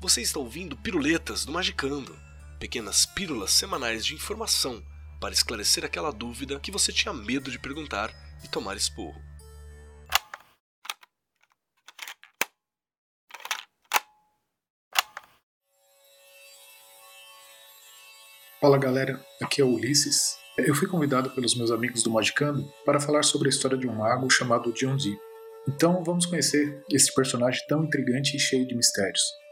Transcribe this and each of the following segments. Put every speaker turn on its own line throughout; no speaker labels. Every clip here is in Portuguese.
Você está ouvindo Piruletas do Magicando, pequenas pílulas semanais de informação para esclarecer aquela dúvida que você tinha medo de perguntar e tomar esporro.
Fala galera, aqui é o Ulisses. Eu fui convidado pelos meus amigos do Magicando para falar sobre a história de um mago chamado John Dee. Então vamos conhecer esse personagem tão intrigante e cheio de mistérios.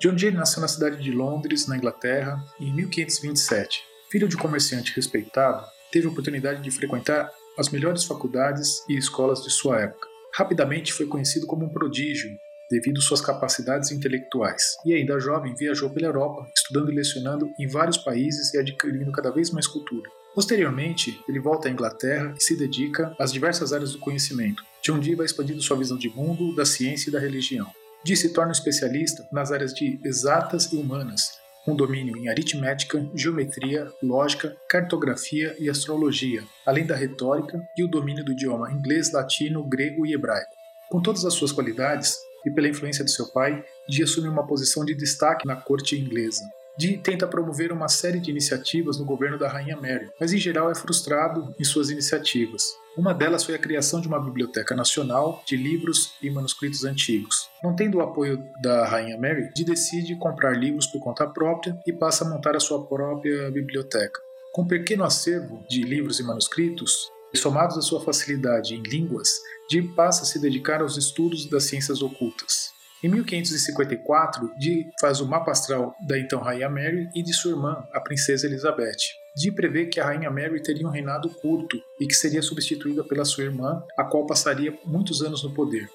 John Dee nasceu na cidade de Londres, na Inglaterra, em 1527. Filho de comerciante respeitado, teve a oportunidade de frequentar as melhores faculdades e escolas de sua época. Rapidamente foi conhecido como um prodígio devido suas capacidades intelectuais. E ainda jovem, viajou pela Europa, estudando e lecionando em vários países e adquirindo cada vez mais cultura. Posteriormente, ele volta à Inglaterra e se dedica às diversas áreas do conhecimento. John Dee vai expandindo sua visão de mundo, da ciência e da religião. Dee se torna especialista nas áreas de exatas e humanas, com domínio em aritmética, geometria, lógica, cartografia e astrologia, além da retórica e o domínio do idioma inglês, latino, grego e hebraico. Com todas as suas qualidades, e pela influência de seu pai, Dee assume uma posição de destaque na corte inglesa. Dee tenta promover uma série de iniciativas no governo da Rainha Mary, mas em geral é frustrado em suas iniciativas. Uma delas foi a criação de uma biblioteca nacional de livros e manuscritos antigos. Não tendo o apoio da Rainha Mary, Dee decide comprar livros por conta própria e passa a montar a sua própria biblioteca. Com um pequeno acervo de livros e manuscritos, somados à sua facilidade em línguas, Dee passa a se dedicar aos estudos das ciências ocultas. Em 1554, Dee faz o mapa astral da então Rainha Mary e de sua irmã, a princesa Elizabeth. Dee prevê que a Rainha Mary teria um reinado curto e que seria substituída pela sua irmã, a qual passaria muitos anos no poder.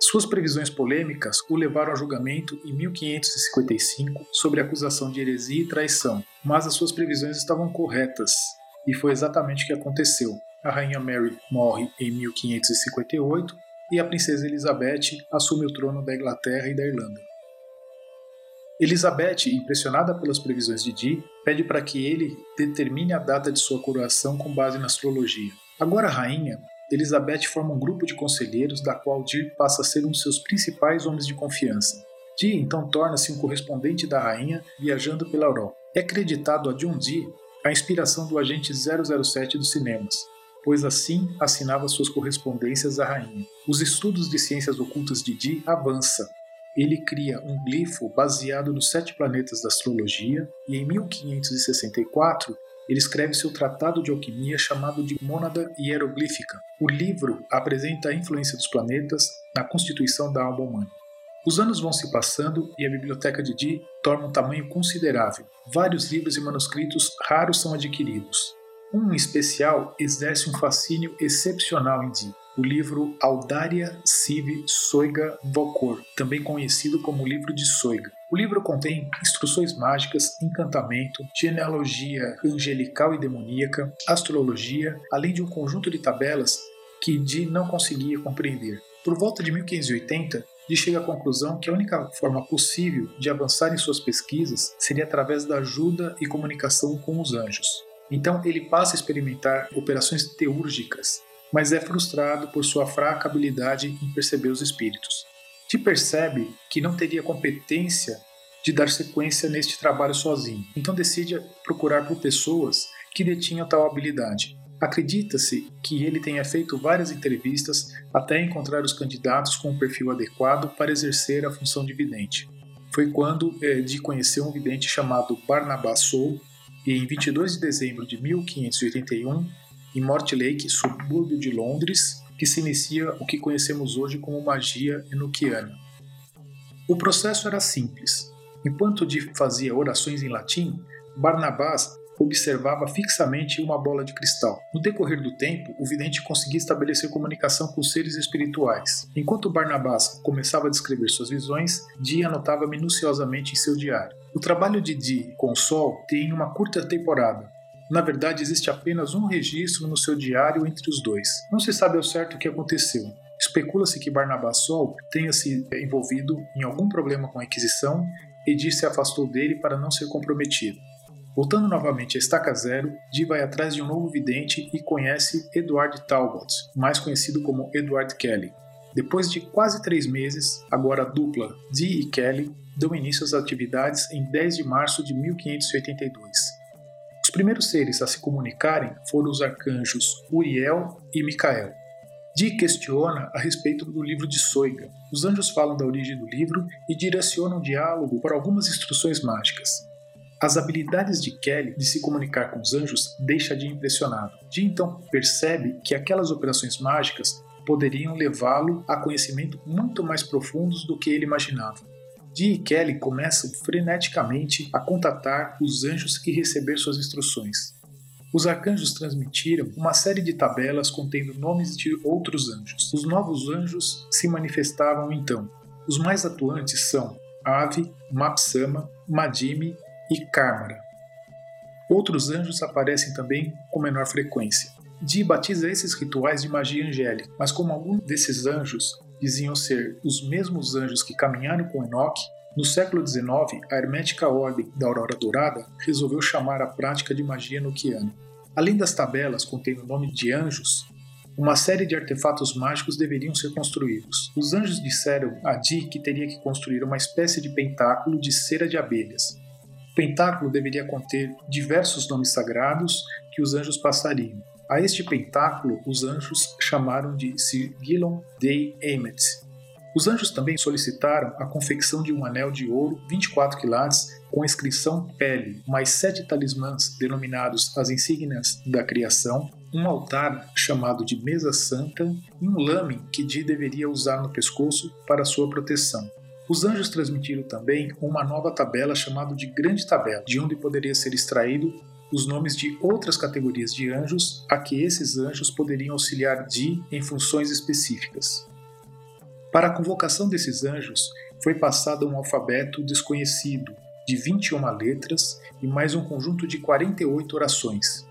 Suas previsões polêmicas o levaram a julgamento em 1555 sobre acusação de heresia e traição, mas as suas previsões estavam corretas, e foi exatamente o que aconteceu a rainha Mary morre em 1558 e a princesa Elizabeth assume o trono da Inglaterra e da Irlanda. Elizabeth, impressionada pelas previsões de Dee, pede para que ele determine a data de sua coroação com base na astrologia. Agora rainha, Elizabeth forma um grupo de conselheiros da qual Dee passa a ser um de seus principais homens de confiança. Dee então torna-se um correspondente da rainha viajando pela Europa. É acreditado a John Dee a inspiração do agente 007 dos cinemas, pois assim assinava suas correspondências à rainha. Os estudos de ciências ocultas de Di avançam. Ele cria um glifo baseado nos sete planetas da astrologia e em 1564 ele escreve seu tratado de alquimia chamado de Mônada Hieroglífica. O livro apresenta a influência dos planetas na constituição da alma humana. Os anos vão se passando e a biblioteca de Dee torna um tamanho considerável. Vários livros e manuscritos raros são adquiridos. Um em especial exerce um fascínio excepcional em Dee, o livro Audaria Sive Soiga Vocor, também conhecido como livro de Soiga. O livro contém instruções mágicas, encantamento, genealogia angelical e demoníaca, astrologia, além de um conjunto de tabelas que Dee não conseguia compreender. Por volta de 1580, Dee chega à conclusão que a única forma possível de avançar em suas pesquisas seria através da ajuda e comunicação com os anjos. Então ele passa a experimentar operações teúrgicas, mas é frustrado por sua fraca habilidade em perceber os espíritos. Te percebe que não teria competência de dar sequência neste trabalho sozinho, então decide procurar por pessoas que detinham tal habilidade. Acredita-se que ele tenha feito várias entrevistas até encontrar os candidatos com o perfil adequado para exercer a função de vidente. Foi quando é, de conhecer um vidente chamado Barnabas Soul, e em 22 de dezembro de 1581, em Mortlake, subúrbio de Londres, que se inicia o que conhecemos hoje como magia enoquiana. O processo era simples. Enquanto fazia orações em latim, Barnabás observava fixamente uma bola de cristal. No decorrer do tempo, o vidente conseguia estabelecer comunicação com seres espirituais. Enquanto Barnabás começava a descrever suas visões, Di anotava minuciosamente em seu diário. O trabalho de Di com Sol tem uma curta temporada. Na verdade, existe apenas um registro no seu diário entre os dois. Não se sabe ao certo o que aconteceu. Especula-se que Barnabás Sol tenha se envolvido em algum problema com a Inquisição e Di se afastou dele para não ser comprometido. Voltando novamente a Estaca Zero, Dee vai atrás de um novo vidente e conhece Edward Talbot, mais conhecido como Edward Kelly. Depois de quase três meses, agora a dupla Dee e Kelly dão início às atividades em 10 de março de 1582. Os primeiros seres a se comunicarem foram os arcanjos Uriel e Micael. Dee questiona a respeito do livro de Soiga. Os anjos falam da origem do livro e direcionam o diálogo para algumas instruções mágicas. As habilidades de Kelly de se comunicar com os anjos deixa de impressionado. De então percebe que aquelas operações mágicas poderiam levá-lo a conhecimento muito mais profundos do que ele imaginava. Dee e Kelly começam freneticamente a contatar os anjos e receber suas instruções os arcanjos transmitiram uma série de tabelas contendo nomes de outros anjos. Os novos anjos se manifestavam então. Os mais atuantes são Ave, Mapsama, Madime e Karmara. Outros anjos aparecem também com menor frequência. Di batiza esses rituais de magia angélica, mas como alguns desses anjos diziam ser os mesmos anjos que caminharam com Enoque, no século XIX, a hermética Ordem da Aurora Dourada resolveu chamar a prática de magia noquiana. Além das tabelas contendo o nome de anjos, uma série de artefatos mágicos deveriam ser construídos. Os anjos disseram a Di que teria que construir uma espécie de pentáculo de cera de abelhas. O pentáculo deveria conter diversos nomes sagrados que os anjos passariam. A este pentáculo, os anjos chamaram de Sigillon Dei Emet. Os anjos também solicitaram a confecção de um anel de ouro 24 quilates com a inscrição pele, mais sete talismãs denominados as insígnias da criação, um altar chamado de mesa santa e um lame que Di deveria usar no pescoço para sua proteção. Os anjos transmitiram também uma nova tabela chamada de Grande Tabela, de onde poderia ser extraído os nomes de outras categorias de anjos a que esses anjos poderiam auxiliar Di em funções específicas. Para a convocação desses anjos, foi passado um alfabeto desconhecido, de 21 letras e mais um conjunto de 48 orações.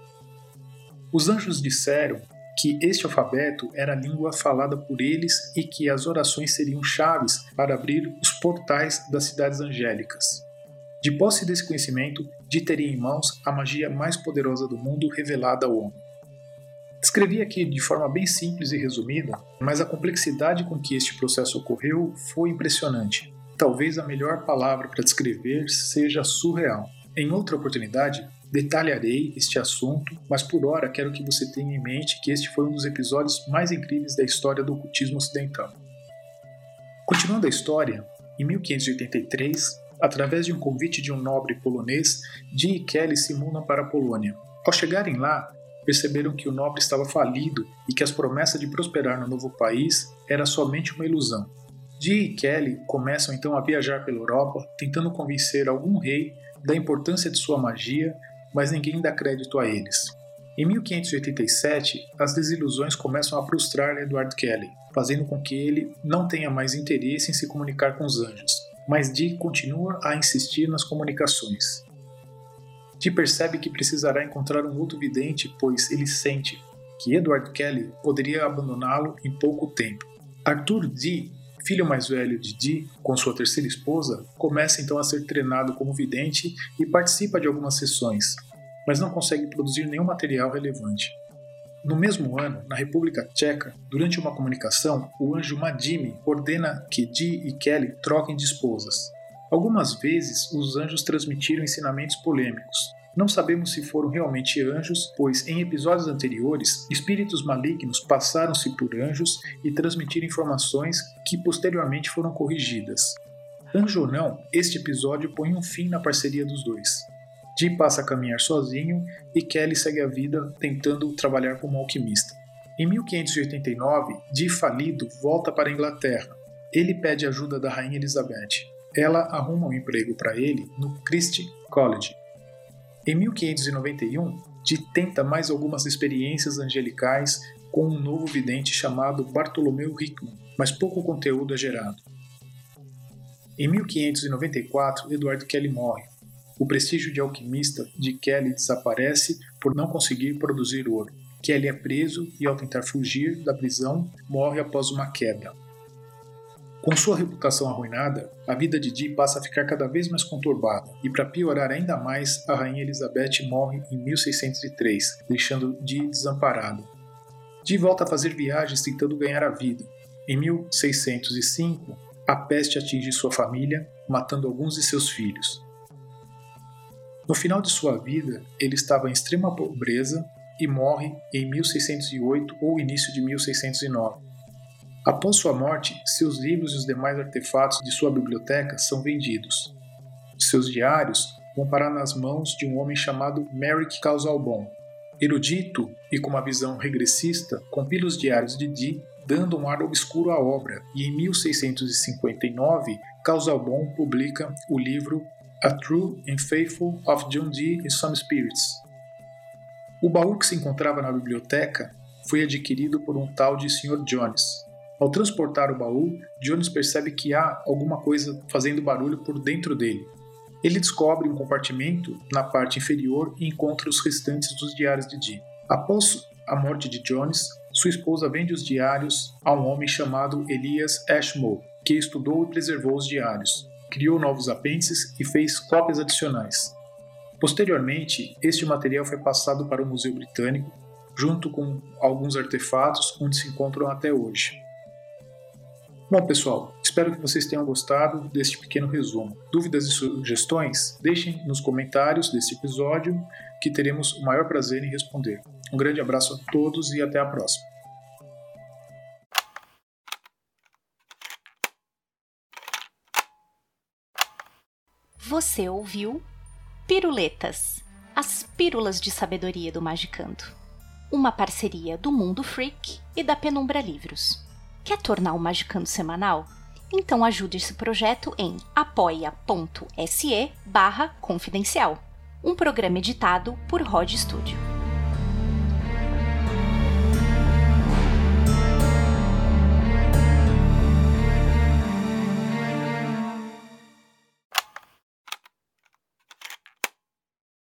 Os anjos disseram que este alfabeto era a língua falada por eles e que as orações seriam chaves para abrir os portais das cidades angélicas. De posse desse conhecimento, de teria em mãos a magia mais poderosa do mundo revelada ao homem. Escrevi aqui de forma bem simples e resumida, mas a complexidade com que este processo ocorreu foi impressionante. Talvez a melhor palavra para descrever seja surreal. Em outra oportunidade, detalharei este assunto, mas por hora quero que você tenha em mente que este foi um dos episódios mais incríveis da história do ocultismo ocidental. Continuando a história, em 1583, através de um convite de um nobre polonês, Jim e Kelly se mudam para a Polônia. Ao chegarem lá, perceberam que o nobre estava falido e que as promessas de prosperar no novo país era somente uma ilusão. Dee e Kelly começam então a viajar pela Europa, tentando convencer algum rei da importância de sua magia, mas ninguém dá crédito a eles. Em 1587, as desilusões começam a frustrar Edward Kelly, fazendo com que ele não tenha mais interesse em se comunicar com os anjos, mas Dee continua a insistir nas comunicações. Dee percebe que precisará encontrar um outro vidente, pois ele sente que Edward Kelly poderia abandoná-lo em pouco tempo. Arthur Dee filho mais velho de Dee, com sua terceira esposa, começa então a ser treinado como vidente e participa de algumas sessões, mas não consegue produzir nenhum material relevante. No mesmo ano, na República Tcheca, durante uma comunicação, o anjo Madime ordena que Dee e Kelly troquem de esposas. Algumas vezes, os anjos transmitiram ensinamentos polêmicos, não sabemos se foram realmente anjos, pois em episódios anteriores, espíritos malignos passaram-se por anjos e transmitiram informações que posteriormente foram corrigidas. Anjo ou não, este episódio põe um fim na parceria dos dois. Dee passa a caminhar sozinho e Kelly segue a vida tentando trabalhar como alquimista. Em 1589, Dee falido volta para a Inglaterra. Ele pede ajuda da rainha Elizabeth. Ela arruma um emprego para ele no Christie College, em 1591, Di tenta mais algumas experiências angelicais com um novo vidente chamado Bartolomeu Hickman, mas pouco conteúdo é gerado. Em 1594, Edward Kelly morre. O prestígio de alquimista de Kelly desaparece por não conseguir produzir ouro. Kelly é preso e, ao tentar fugir da prisão, morre após uma queda. Com sua reputação arruinada, a vida de Di passa a ficar cada vez mais conturbada, e para piorar ainda mais, a rainha Elizabeth morre em 1603, deixando Di desamparado. Di volta a fazer viagens tentando ganhar a vida. Em 1605, a peste atinge sua família, matando alguns de seus filhos. No final de sua vida, ele estava em extrema pobreza e morre em 1608 ou início de 1609. Após sua morte, seus livros e os demais artefatos de sua biblioteca são vendidos. Seus diários vão parar nas mãos de um homem chamado Merrick Causalbon. Erudito e com uma visão regressista, compila os diários de Dee, dando um ar obscuro à obra, e em 1659, Causalbon publica o livro A True and Faithful of John Dee and Some Spirits. O baú que se encontrava na biblioteca foi adquirido por um tal de Sr. Jones. Ao transportar o baú, Jones percebe que há alguma coisa fazendo barulho por dentro dele. Ele descobre um compartimento na parte inferior e encontra os restantes dos diários de Dee. Após a morte de Jones, sua esposa vende os diários a um homem chamado Elias Ashmole, que estudou e preservou os diários, criou novos apêndices e fez cópias adicionais. Posteriormente, este material foi passado para o Museu Britânico, junto com alguns artefatos onde se encontram até hoje. Bom, pessoal, espero que vocês tenham gostado deste pequeno resumo. Dúvidas e sugestões? Deixem nos comentários deste episódio que teremos o maior prazer em responder. Um grande abraço a todos e até a próxima.
Você ouviu Piruletas, as pílulas de sabedoria do Magicando. Uma parceria do Mundo Freak e da Penumbra Livros. Quer tornar o Magicando semanal? Então ajude esse projeto em apoia.se barra confidencial. Um programa editado por Rod Studio.